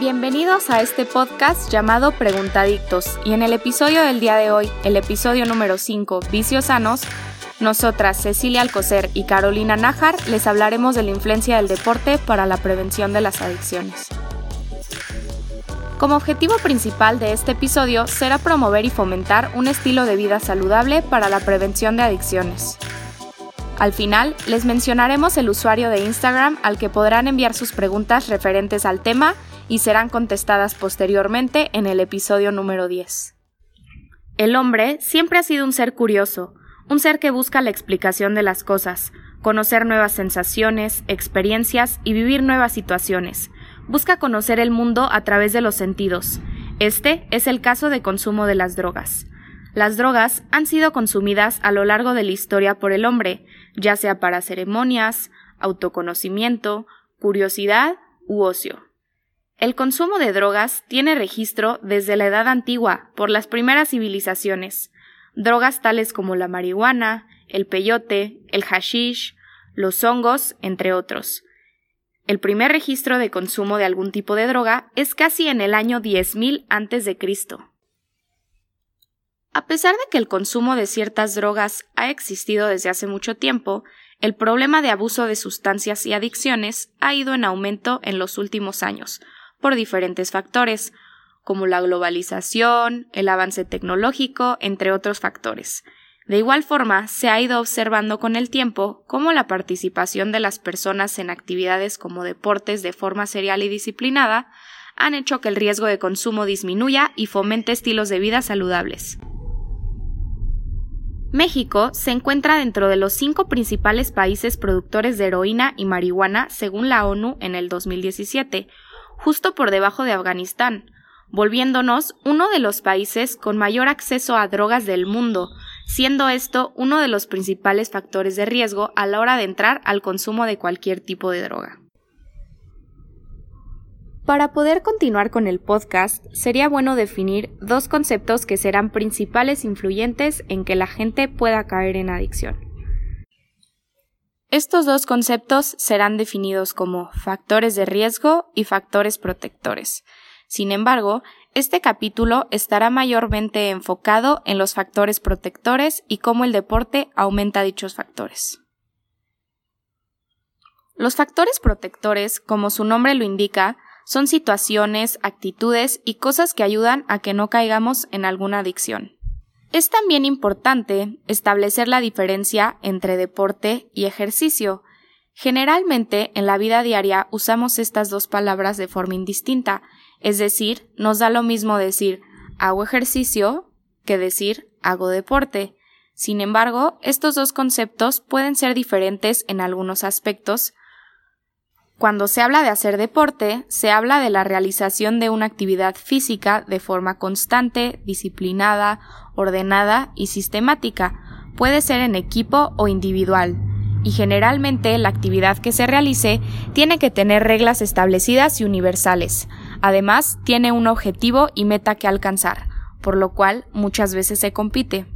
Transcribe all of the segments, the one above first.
Bienvenidos a este podcast llamado Preguntadictos y en el episodio del día de hoy, el episodio número 5, Vicios Sanos, nosotras, Cecilia Alcocer y Carolina Nájar, les hablaremos de la influencia del deporte para la prevención de las adicciones. Como objetivo principal de este episodio será promover y fomentar un estilo de vida saludable para la prevención de adicciones. Al final, les mencionaremos el usuario de Instagram al que podrán enviar sus preguntas referentes al tema y serán contestadas posteriormente en el episodio número 10. El hombre siempre ha sido un ser curioso, un ser que busca la explicación de las cosas, conocer nuevas sensaciones, experiencias y vivir nuevas situaciones. Busca conocer el mundo a través de los sentidos. Este es el caso de consumo de las drogas. Las drogas han sido consumidas a lo largo de la historia por el hombre, ya sea para ceremonias, autoconocimiento, curiosidad u ocio. El consumo de drogas tiene registro desde la edad antigua por las primeras civilizaciones, drogas tales como la marihuana, el peyote, el hashish, los hongos, entre otros. El primer registro de consumo de algún tipo de droga es casi en el año 10.000 a.C. A pesar de que el consumo de ciertas drogas ha existido desde hace mucho tiempo, el problema de abuso de sustancias y adicciones ha ido en aumento en los últimos años, por diferentes factores, como la globalización, el avance tecnológico, entre otros factores. De igual forma, se ha ido observando con el tiempo cómo la participación de las personas en actividades como deportes de forma serial y disciplinada han hecho que el riesgo de consumo disminuya y fomente estilos de vida saludables. México se encuentra dentro de los cinco principales países productores de heroína y marihuana según la ONU en el 2017, justo por debajo de Afganistán, volviéndonos uno de los países con mayor acceso a drogas del mundo, siendo esto uno de los principales factores de riesgo a la hora de entrar al consumo de cualquier tipo de droga. Para poder continuar con el podcast, sería bueno definir dos conceptos que serán principales influyentes en que la gente pueda caer en adicción. Estos dos conceptos serán definidos como factores de riesgo y factores protectores, sin embargo, este capítulo estará mayormente enfocado en los factores protectores y cómo el deporte aumenta dichos factores. Los factores protectores, como su nombre lo indica, son situaciones, actitudes y cosas que ayudan a que no caigamos en alguna adicción. Es también importante establecer la diferencia entre deporte y ejercicio. Generalmente en la vida diaria usamos estas dos palabras de forma indistinta, es decir, nos da lo mismo decir hago ejercicio que decir hago deporte. Sin embargo, estos dos conceptos pueden ser diferentes en algunos aspectos. Cuando se habla de hacer deporte, se habla de la realización de una actividad física de forma constante, disciplinada, ordenada y sistemática. Puede ser en equipo o individual, y generalmente la actividad que se realice tiene que tener reglas establecidas y universales. Además, tiene un objetivo y meta que alcanzar, por lo cual muchas veces se compite.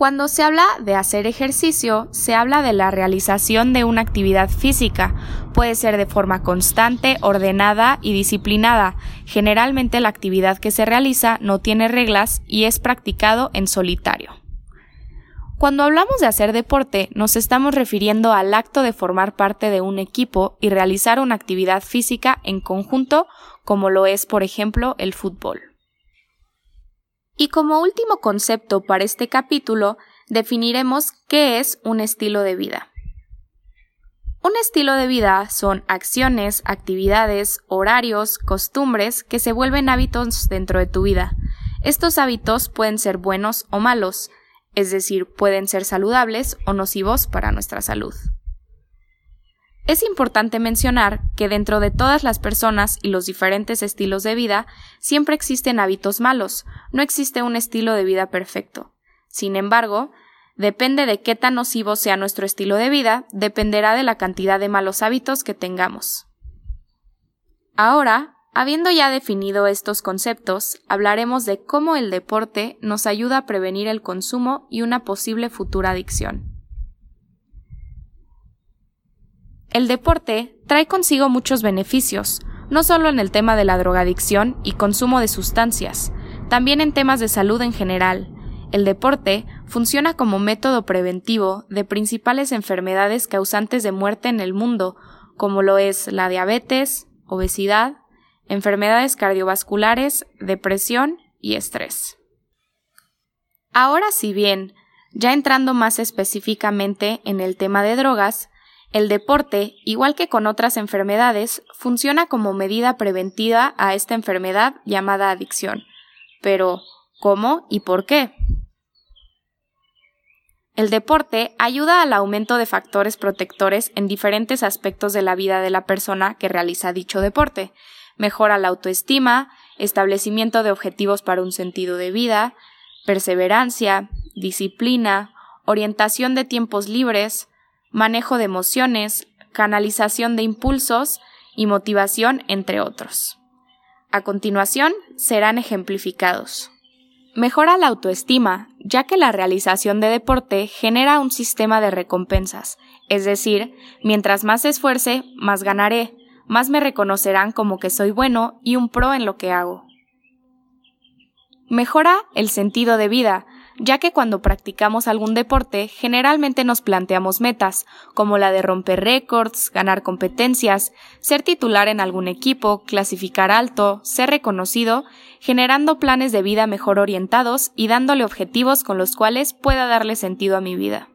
Cuando se habla de hacer ejercicio, se habla de la realización de una actividad física. Puede ser de forma constante, ordenada y disciplinada. Generalmente la actividad que se realiza no tiene reglas y es practicado en solitario. Cuando hablamos de hacer deporte, nos estamos refiriendo al acto de formar parte de un equipo y realizar una actividad física en conjunto, como lo es, por ejemplo, el fútbol. Y como último concepto para este capítulo, definiremos qué es un estilo de vida. Un estilo de vida son acciones, actividades, horarios, costumbres que se vuelven hábitos dentro de tu vida. Estos hábitos pueden ser buenos o malos, es decir, pueden ser saludables o nocivos para nuestra salud. Es importante mencionar que dentro de todas las personas y los diferentes estilos de vida siempre existen hábitos malos, no existe un estilo de vida perfecto. Sin embargo, depende de qué tan nocivo sea nuestro estilo de vida, dependerá de la cantidad de malos hábitos que tengamos. Ahora Habiendo ya definido estos conceptos, hablaremos de cómo el deporte nos ayuda a prevenir el consumo y una posible futura adicción. El deporte trae consigo muchos beneficios, no solo en el tema de la drogadicción y consumo de sustancias, también en temas de salud en general. El deporte funciona como método preventivo de principales enfermedades causantes de muerte en el mundo, como lo es la diabetes, obesidad, enfermedades cardiovasculares, depresión y estrés. Ahora, si bien, ya entrando más específicamente en el tema de drogas, el deporte, igual que con otras enfermedades, funciona como medida preventiva a esta enfermedad llamada adicción. Pero, ¿cómo y por qué? El deporte ayuda al aumento de factores protectores en diferentes aspectos de la vida de la persona que realiza dicho deporte. Mejora la autoestima, establecimiento de objetivos para un sentido de vida, perseverancia, disciplina, orientación de tiempos libres, manejo de emociones, canalización de impulsos y motivación, entre otros. A continuación, serán ejemplificados. Mejora la autoestima, ya que la realización de deporte genera un sistema de recompensas, es decir, mientras más esfuerce, más ganaré, más me reconocerán como que soy bueno y un pro en lo que hago. Mejora el sentido de vida, ya que cuando practicamos algún deporte generalmente nos planteamos metas, como la de romper récords, ganar competencias, ser titular en algún equipo, clasificar alto, ser reconocido, generando planes de vida mejor orientados y dándole objetivos con los cuales pueda darle sentido a mi vida.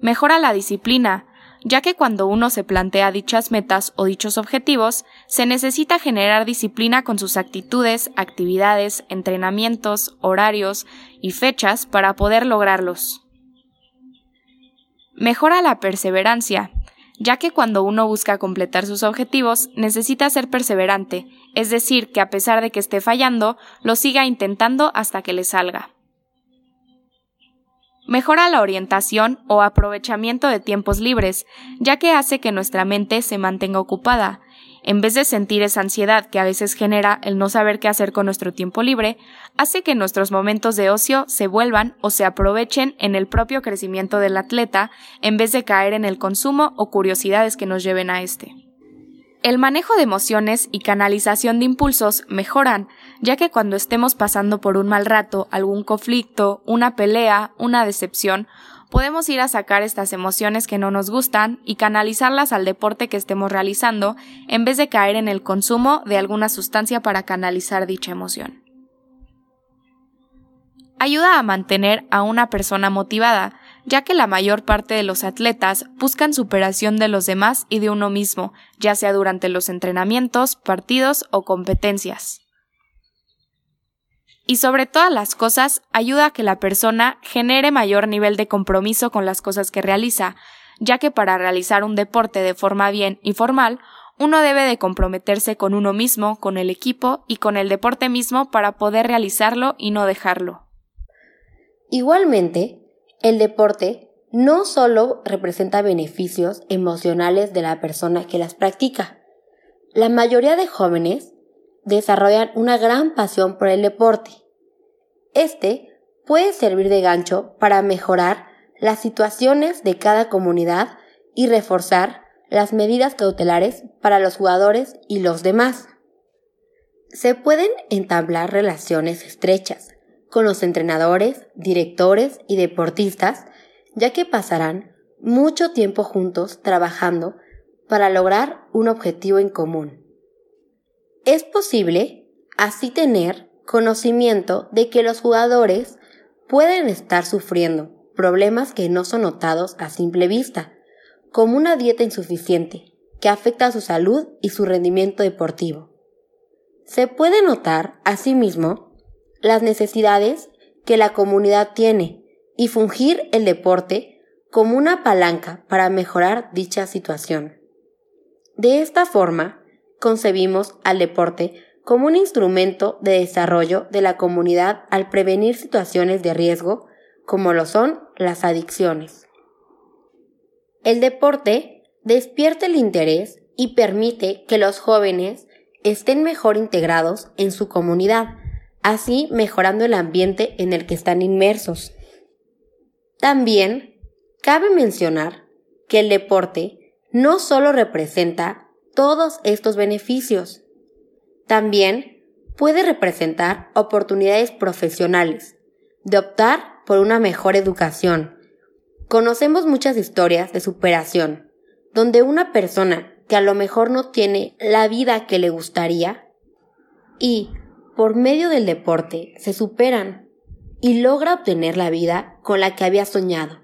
Mejora la disciplina, ya que cuando uno se plantea dichas metas o dichos objetivos, se necesita generar disciplina con sus actitudes, actividades, entrenamientos, horarios y fechas para poder lograrlos. Mejora la perseverancia, ya que cuando uno busca completar sus objetivos necesita ser perseverante, es decir, que a pesar de que esté fallando, lo siga intentando hasta que le salga. Mejora la orientación o aprovechamiento de tiempos libres, ya que hace que nuestra mente se mantenga ocupada. En vez de sentir esa ansiedad que a veces genera el no saber qué hacer con nuestro tiempo libre, hace que nuestros momentos de ocio se vuelvan o se aprovechen en el propio crecimiento del atleta en vez de caer en el consumo o curiosidades que nos lleven a este. El manejo de emociones y canalización de impulsos mejoran, ya que cuando estemos pasando por un mal rato, algún conflicto, una pelea, una decepción, podemos ir a sacar estas emociones que no nos gustan y canalizarlas al deporte que estemos realizando en vez de caer en el consumo de alguna sustancia para canalizar dicha emoción. Ayuda a mantener a una persona motivada, ya que la mayor parte de los atletas buscan superación de los demás y de uno mismo, ya sea durante los entrenamientos, partidos o competencias. Y sobre todas las cosas, ayuda a que la persona genere mayor nivel de compromiso con las cosas que realiza, ya que para realizar un deporte de forma bien y formal, uno debe de comprometerse con uno mismo, con el equipo y con el deporte mismo para poder realizarlo y no dejarlo. Igualmente, el deporte no solo representa beneficios emocionales de la persona que las practica. La mayoría de jóvenes desarrollan una gran pasión por el deporte. Este puede servir de gancho para mejorar las situaciones de cada comunidad y reforzar las medidas cautelares para los jugadores y los demás. Se pueden entablar relaciones estrechas con los entrenadores, directores y deportistas, ya que pasarán mucho tiempo juntos trabajando para lograr un objetivo en común. Es posible así tener conocimiento de que los jugadores pueden estar sufriendo problemas que no son notados a simple vista, como una dieta insuficiente que afecta a su salud y su rendimiento deportivo. Se puede notar, asimismo, las necesidades que la comunidad tiene y fungir el deporte como una palanca para mejorar dicha situación. De esta forma, concebimos al deporte como un instrumento de desarrollo de la comunidad al prevenir situaciones de riesgo como lo son las adicciones. El deporte despierta el interés y permite que los jóvenes estén mejor integrados en su comunidad, así mejorando el ambiente en el que están inmersos. También cabe mencionar que el deporte no solo representa todos estos beneficios. También puede representar oportunidades profesionales, de optar por una mejor educación. Conocemos muchas historias de superación, donde una persona que a lo mejor no tiene la vida que le gustaría y, por medio del deporte, se superan y logra obtener la vida con la que había soñado.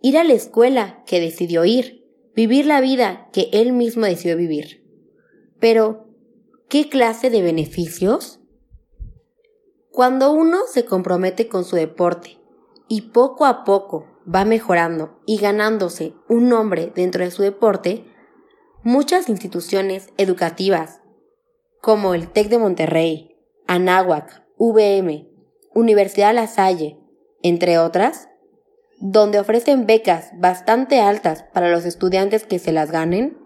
Ir a la escuela que decidió ir, vivir la vida que él mismo decidió vivir. Pero, ¿qué clase de beneficios? Cuando uno se compromete con su deporte y poco a poco va mejorando y ganándose un nombre dentro de su deporte, muchas instituciones educativas, como el TEC de Monterrey, Anáhuac, VM, Universidad La Salle, entre otras, donde ofrecen becas bastante altas para los estudiantes que se las ganen,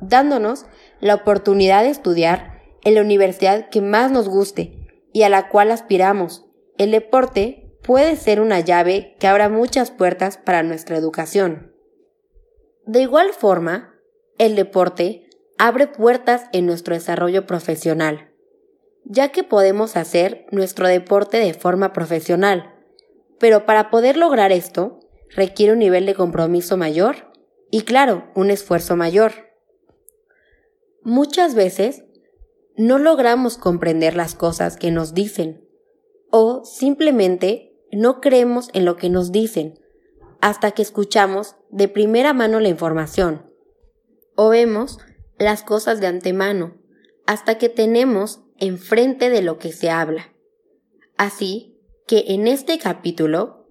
dándonos la oportunidad de estudiar en la universidad que más nos guste y a la cual aspiramos. El deporte puede ser una llave que abra muchas puertas para nuestra educación. De igual forma, el deporte abre puertas en nuestro desarrollo profesional, ya que podemos hacer nuestro deporte de forma profesional, pero para poder lograr esto requiere un nivel de compromiso mayor y claro, un esfuerzo mayor. Muchas veces no logramos comprender las cosas que nos dicen o simplemente no creemos en lo que nos dicen hasta que escuchamos de primera mano la información o vemos las cosas de antemano hasta que tenemos enfrente de lo que se habla. Así que en este capítulo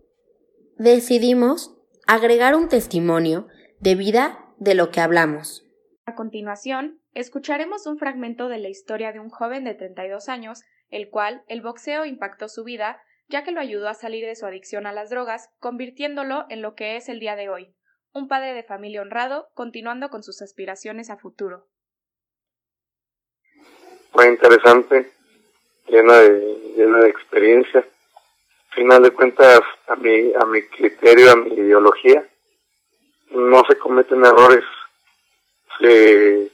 decidimos agregar un testimonio de vida de lo que hablamos. A continuación, escucharemos un fragmento de la historia de un joven de 32 años, el cual el boxeo impactó su vida, ya que lo ayudó a salir de su adicción a las drogas, convirtiéndolo en lo que es el día de hoy, un padre de familia honrado, continuando con sus aspiraciones a futuro. Fue interesante, llena de, llena de experiencia. Al final de cuentas, a mi, a mi criterio, a mi ideología, no se cometen errores, se,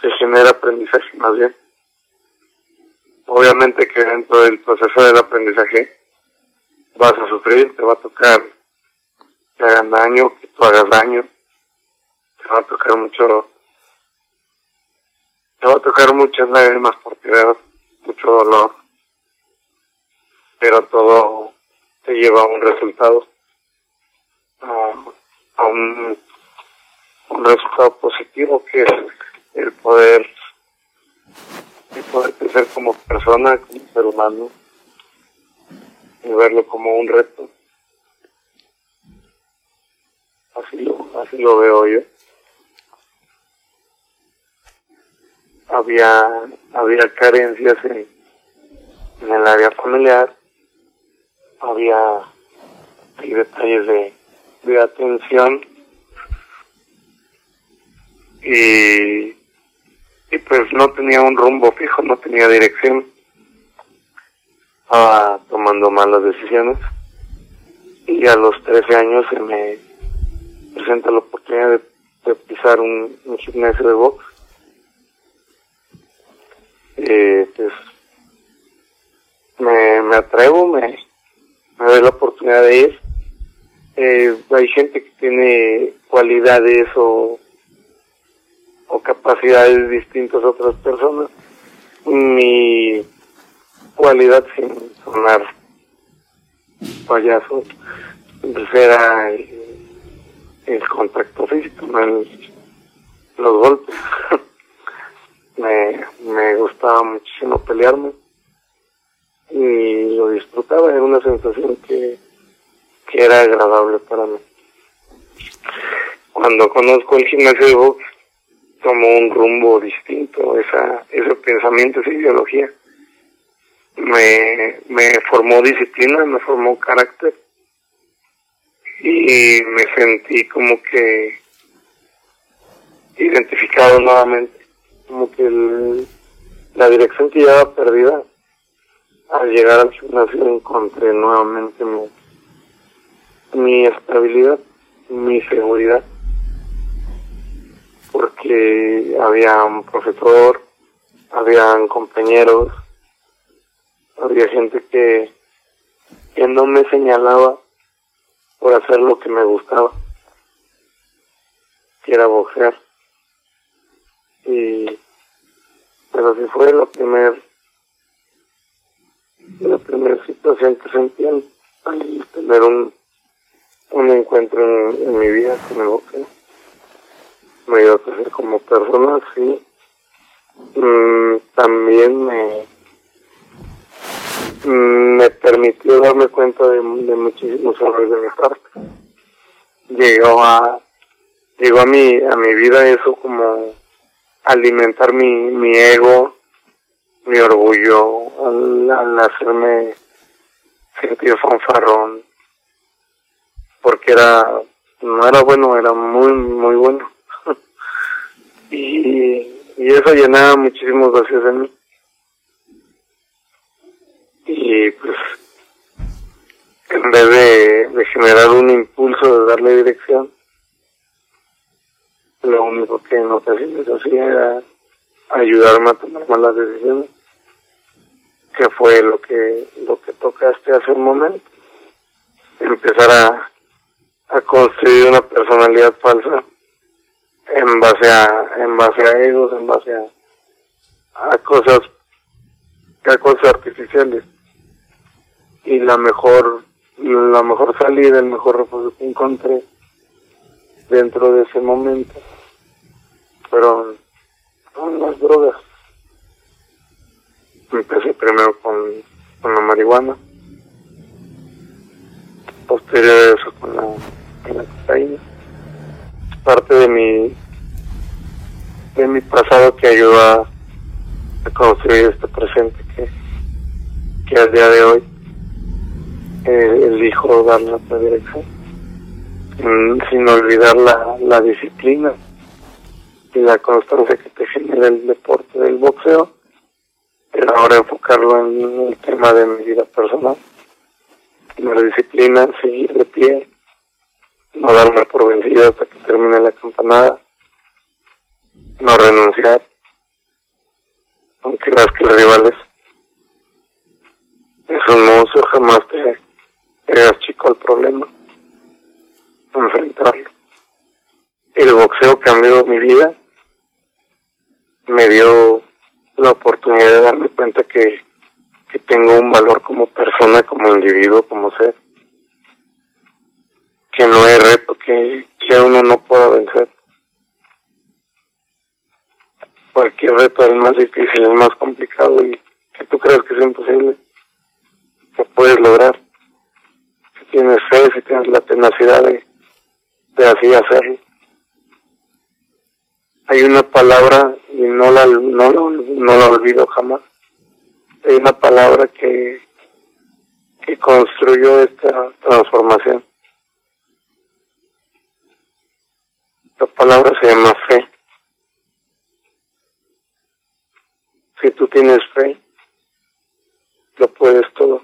se genera aprendizaje más bien. Obviamente que dentro del proceso del aprendizaje vas a sufrir, te va a tocar que hagan daño, que tú hagas daño. Te va a tocar mucho, te va a tocar muchas lágrimas porque ver mucho dolor. Pero todo te lleva a un resultado, a, un, resultado positivo que es el poder, el poder crecer como persona, como ser humano y verlo como un reto así lo, así lo veo yo. Había, había carencias en, el área familiar, había detalles de, de atención y, y pues no tenía un rumbo fijo, no tenía dirección. Estaba tomando malas decisiones y a los 13 años se me presenta la oportunidad de, pisar un, gimnasio de box. Eh, pues me, me atrevo, me, me doy la oportunidad de ir. Eh, hay gente que tiene cualidades o, o capacidades distintas a otras personas. Mi cualidad, sin sonar payaso, pues era el contacto físico, los golpes. me, me gustaba muchísimo pelearme y lo disfrutaba, era una sensación que, que era agradable para mí. Cuando conozco el gimnasio de box, tomo un rumbo distinto, esa, ese pensamiento, esa ideología. Me, me formó disciplina, me formó carácter y me sentí como que identificado nuevamente, como que la dirección que llevaba perdida, al llegar al gimnasio encontré nuevamente mi, mi estabilidad, mi seguridad, porque que había un profesor, habían compañeros, había gente que, que no me señalaba por hacer lo que me gustaba, que era boxear. Y, pero así fue la primera la primera situación que sentí al tener un, un encuentro en, mi vida con el boxeo. Me ayudó a crecer como persona, sí. Mm, también me, mm, me permitió darme cuenta de, de muchísimos errores de mi parte. Llegó a, llegó a mi, a mi vida eso como alimentar mi, mi ego, mi orgullo, al, hacerme sentir fanfarrón, porque era, no era bueno, era muy, muy bueno. y, y eso llenaba muchísimos vacíos en mí. Y pues, en vez de, de generar un impulso de darle dirección, lo único que ocasiones hacía era ayudarme a tomar malas decisiones que fue lo que lo que tocaste hace un momento. Empezar a, a construir una personalidad falsa en base a en base a egos en base a, a cosas a cosas artificiales. Y la mejor la mejor salida el mejor refugio que encontré dentro de ese momento fueron, las drogas Empecé primero con, con la marihuana, posterior eso con la, con la cocaína. Parte de mi, de mi pasado que ayudó a, construir este presente que, que al día de hoy eh, elijo darle otra dirección. Sin, sin olvidar la, la disciplina la constancia que te genera el deporte del boxeo pero ahora enfocarlo en el tema de mi vida personal, la disciplina, seguir de pie, no darme por vencido hasta que termine la campanada, no renunciar, aunque las que rivales es un monstruo, jamás te, hagas chico al problema, enfrentarlo. El boxeo cambió mi vida, me dio la oportunidad de darme cuenta que, que tengo un valor como persona, como individuo, como ser, que no hay reto que, que uno no pueda vencer. Cualquier reto es más difícil, es más complicado y que tú crees que es imposible, que puedes lograr. Si tienes fe, si tienes la tenacidad de, de así hacerlo hay una palabra y no la no, no la olvido jamás. Hay una palabra que que construyó esta transformación. La palabra se llama fe. Si tú tienes fe lo puedes todo.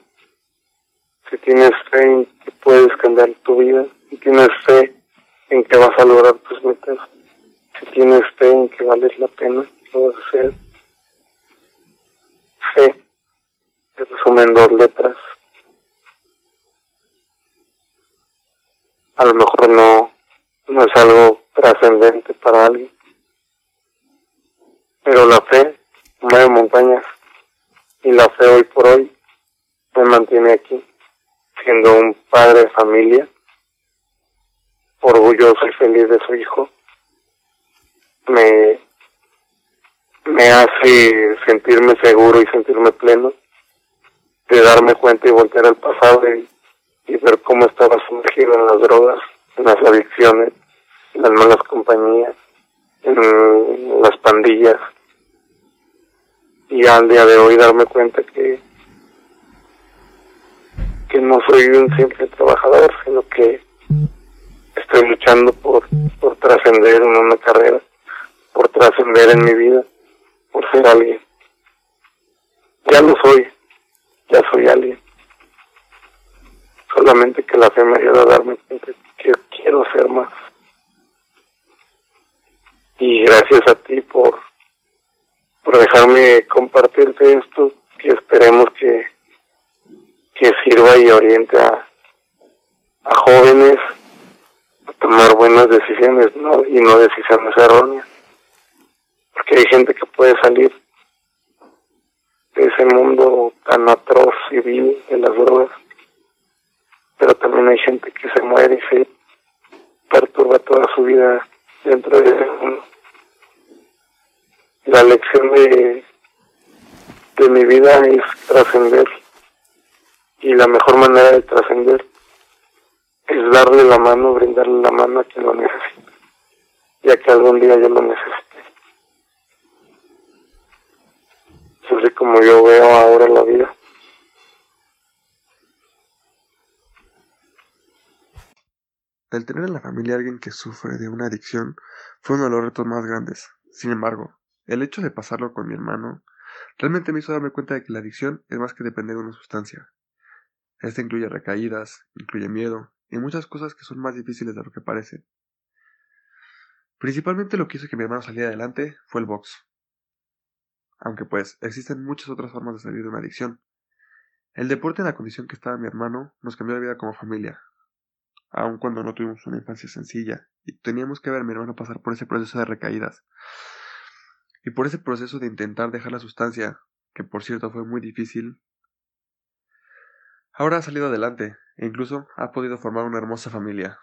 Si tienes fe en que puedes cambiar tu vida si tienes fe en que vas a lograr tus metas si tienes fe en que vales la pena, lo vas a hacer. Fe, se resume en dos letras. A lo mejor no, no es algo trascendente para alguien, pero la fe mueve montañas y la fe hoy por hoy me mantiene aquí, siendo un padre de familia, orgulloso y feliz de su hijo me, me hace sentirme seguro y sentirme pleno, de darme cuenta y voltear al pasado y, ver cómo estaba sumergido en las drogas, en las adicciones, en las malas compañías, en las pandillas. Y al día de hoy darme cuenta que que no soy un simple trabajador, sino que estoy luchando por, por trascender en una carrera por trascender en mi vida, por ser alguien. Ya lo soy, ya soy alguien. Solamente que la fe me ayuda a darme cuenta que quiero ser más. Y gracias a ti por, por dejarme compartirte esto y esperemos que, que sirva y oriente a, a jóvenes a tomar buenas decisiones ¿no? y no decisiones erróneas. Porque hay gente que puede salir de ese mundo tan atroz y vil de las drogas, pero también hay gente que se muere y se perturba toda su vida dentro de ese mundo. La lección de, de mi vida es trascender y la mejor manera de trascender es darle la mano, brindarle la mano a quien lo necesita, ya que algún día yo lo necesite. Es como yo veo ahora la vida. El tener en la familia a alguien que sufre de una adicción fue uno de los retos más grandes. Sin embargo, el hecho de pasarlo con mi hermano realmente me hizo darme cuenta de que la adicción es más que depender de una sustancia. Esta incluye recaídas, incluye miedo y muchas cosas que son más difíciles de lo que parecen. Principalmente lo que hizo que mi hermano saliera adelante fue el box. Aunque pues existen muchas otras formas de salir de una adicción. El deporte en la condición que estaba mi hermano nos cambió la vida como familia, aun cuando no tuvimos una infancia sencilla, y teníamos que ver a mi hermano pasar por ese proceso de recaídas, y por ese proceso de intentar dejar la sustancia, que por cierto fue muy difícil, ahora ha salido adelante, e incluso ha podido formar una hermosa familia.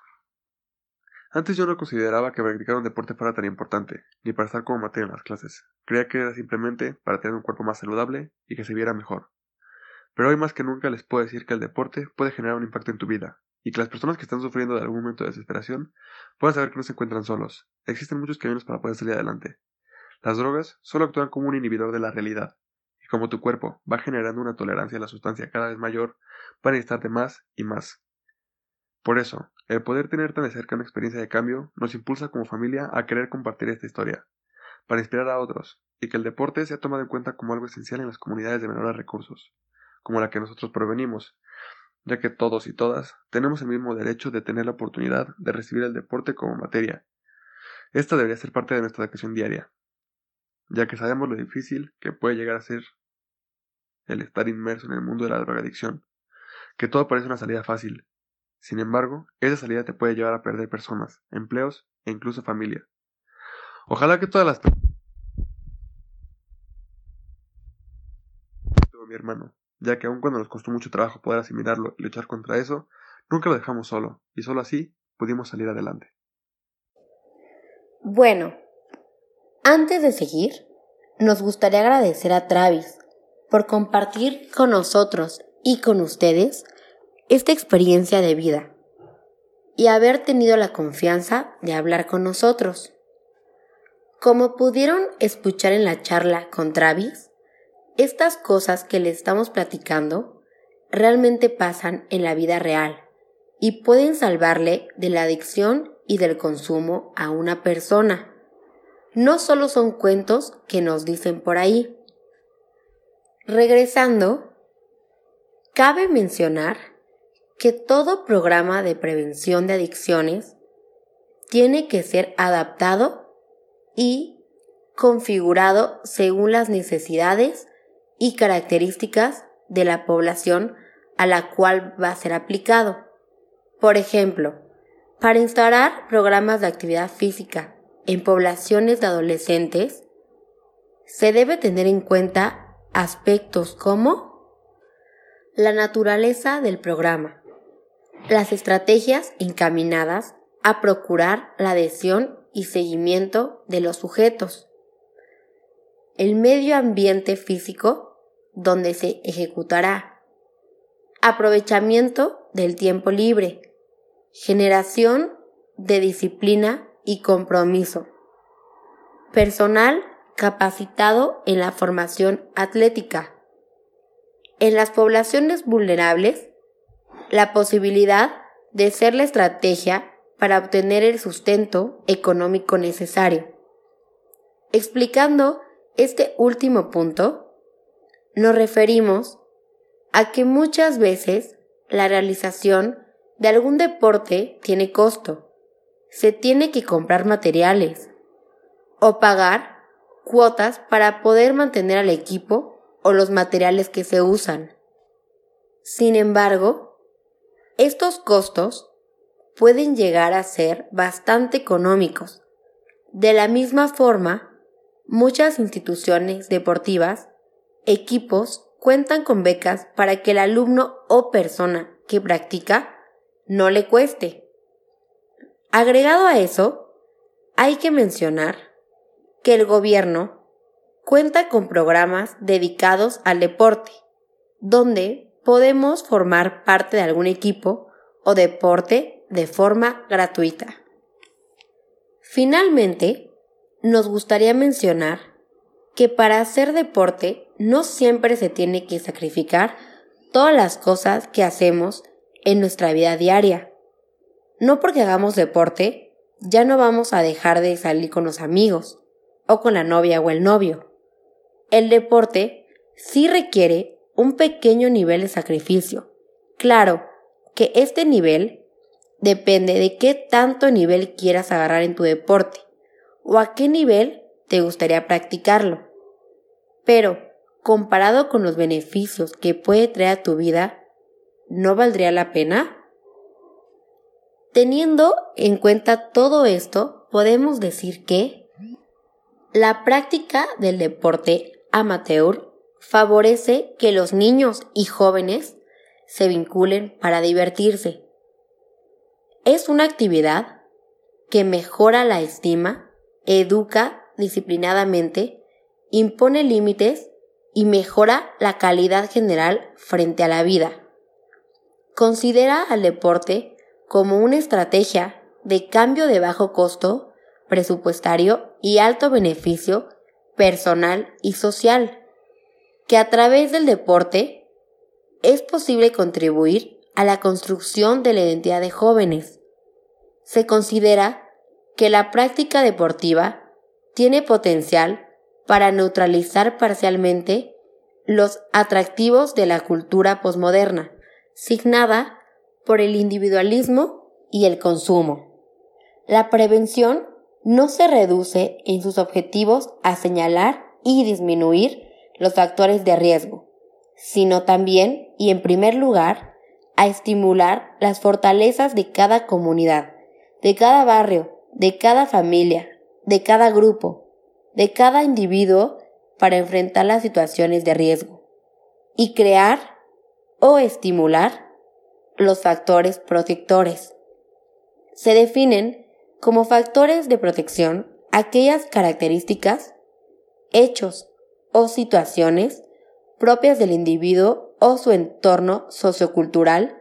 Antes yo no consideraba que practicar un deporte fuera tan importante, ni para estar como materia en las clases. Creía que era simplemente para tener un cuerpo más saludable y que se viera mejor. Pero hoy más que nunca les puedo decir que el deporte puede generar un impacto en tu vida, y que las personas que están sufriendo de algún momento de desesperación puedan saber que no se encuentran solos. Existen muchos caminos para poder salir adelante. Las drogas solo actúan como un inhibidor de la realidad, y como tu cuerpo va generando una tolerancia a la sustancia cada vez mayor, va a necesitarte más y más. Por eso, el poder tener tan de cerca una experiencia de cambio nos impulsa como familia a querer compartir esta historia, para inspirar a otros, y que el deporte sea tomado en cuenta como algo esencial en las comunidades de menores recursos, como la que nosotros provenimos, ya que todos y todas tenemos el mismo derecho de tener la oportunidad de recibir el deporte como materia. Esta debería ser parte de nuestra educación diaria, ya que sabemos lo difícil que puede llegar a ser el estar inmerso en el mundo de la drogadicción, que todo parece una salida fácil. Sin embargo, esa salida te puede llevar a perder personas, empleos e incluso familia. Ojalá que todas las mi hermano, ya que aun cuando nos costó mucho trabajo poder asimilarlo y luchar contra eso, nunca lo dejamos solo, y solo así pudimos salir adelante. Bueno, antes de seguir, nos gustaría agradecer a Travis por compartir con nosotros y con ustedes esta experiencia de vida y haber tenido la confianza de hablar con nosotros. Como pudieron escuchar en la charla con Travis, estas cosas que le estamos platicando realmente pasan en la vida real y pueden salvarle de la adicción y del consumo a una persona. No solo son cuentos que nos dicen por ahí. Regresando, cabe mencionar que todo programa de prevención de adicciones tiene que ser adaptado y configurado según las necesidades y características de la población a la cual va a ser aplicado. Por ejemplo, para instaurar programas de actividad física en poblaciones de adolescentes, se debe tener en cuenta aspectos como la naturaleza del programa, las estrategias encaminadas a procurar la adhesión y seguimiento de los sujetos, el medio ambiente físico donde se ejecutará. Aprovechamiento del tiempo libre. Generación de disciplina y compromiso. Personal capacitado en la formación atlética. En las poblaciones vulnerables, la posibilidad de ser la estrategia para obtener el sustento económico necesario. Explicando este último punto, nos referimos a que muchas veces la realización de algún deporte tiene costo. Se tiene que comprar materiales, o pagar cuotas para poder mantener al equipo o los materiales que se usan. Sin embargo, estos costos pueden llegar a ser bastante económicos. De la misma forma, muchas instituciones deportivas, equipos, cuentan con becas para que el alumno o persona que practica no le cueste. Agregado a eso, hay que mencionar que el gobierno cuenta con programas dedicados al deporte, donde podemos formar parte de algún equipo o deporte de forma gratuita. Finalmente, nos gustaría mencionar que para hacer deporte no siempre se tiene que sacrificar todas las cosas que hacemos en nuestra vida diaria. No porque hagamos deporte, ya no vamos a dejar de salir con los amigos, o con la novia o el novio. El deporte sí requiere un pequeño nivel de sacrificio. Claro que este nivel depende de qué tanto nivel quieras agarrar en tu deporte o a qué nivel te gustaría practicarlo. Pero, comparado con los beneficios que puede traer a tu vida, ¿no valdría la pena? Teniendo en cuenta todo esto, podemos decir que la práctica del deporte amateur favorece que los niños y jóvenes se vinculen para divertirse es una actividad que mejora la estima, educa disciplinadamente, impone límites y mejora la calidad general frente a la vida. Considera al deporte como una estrategia de cambio de bajo costo, presupuestario y alto beneficio personal y social, que a través del deporte es posible contribuir a la construcción de la identidad de jóvenes, se considera que la práctica deportiva tiene potencial para neutralizar parcialmente los atractivos de la cultura posmoderna, signada por el individualismo y el consumo. La prevención no se reduce en sus objetivos a señalar y disminuir los factores de riesgo, sino también y en primer lugar a estimular las fortalezas de cada comunidad de cada barrio, de cada familia, de cada grupo, de cada individuo para enfrentar las situaciones de riesgo y crear o estimular los factores protectores. Se definen como factores de protección aquellas características, hechos o situaciones propias del individuo o su entorno sociocultural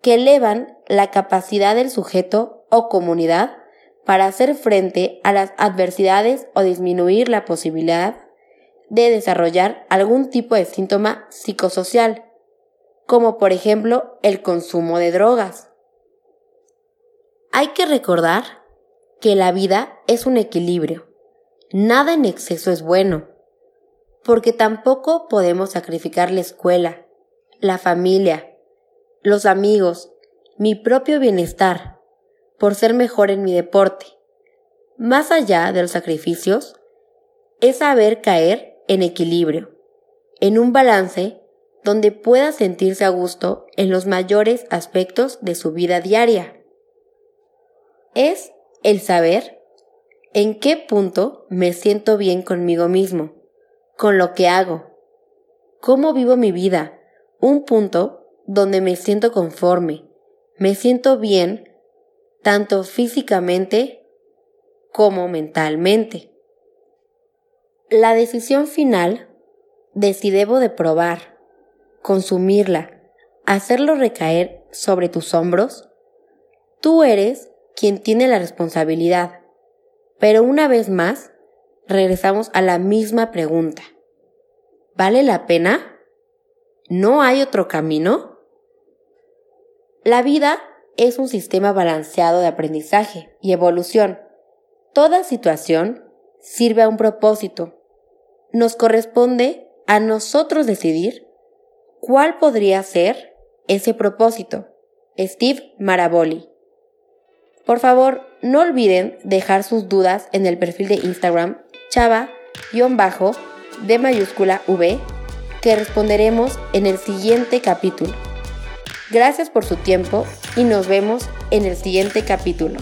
que elevan la capacidad del sujeto o comunidad para hacer frente a las adversidades o disminuir la posibilidad de desarrollar algún tipo de síntoma psicosocial, como por ejemplo el consumo de drogas. Hay que recordar que la vida es un equilibrio. Nada en exceso es bueno, porque tampoco podemos sacrificar la escuela, la familia, los amigos, mi propio bienestar por ser mejor en mi deporte. Más allá de los sacrificios, es saber caer en equilibrio, en un balance donde pueda sentirse a gusto en los mayores aspectos de su vida diaria. Es el saber en qué punto me siento bien conmigo mismo, con lo que hago, cómo vivo mi vida, un punto donde me siento conforme, me siento bien tanto físicamente como mentalmente. La decisión final de si debo de probar, consumirla, hacerlo recaer sobre tus hombros, tú eres quien tiene la responsabilidad. Pero una vez más, regresamos a la misma pregunta. ¿Vale la pena? ¿No hay otro camino? La vida es un sistema balanceado de aprendizaje y evolución. Toda situación sirve a un propósito. Nos corresponde a nosotros decidir cuál podría ser ese propósito. Steve Maraboli. Por favor, no olviden dejar sus dudas en el perfil de Instagram chava-de mayúscula V que responderemos en el siguiente capítulo. Gracias por su tiempo y nos vemos en el siguiente capítulo.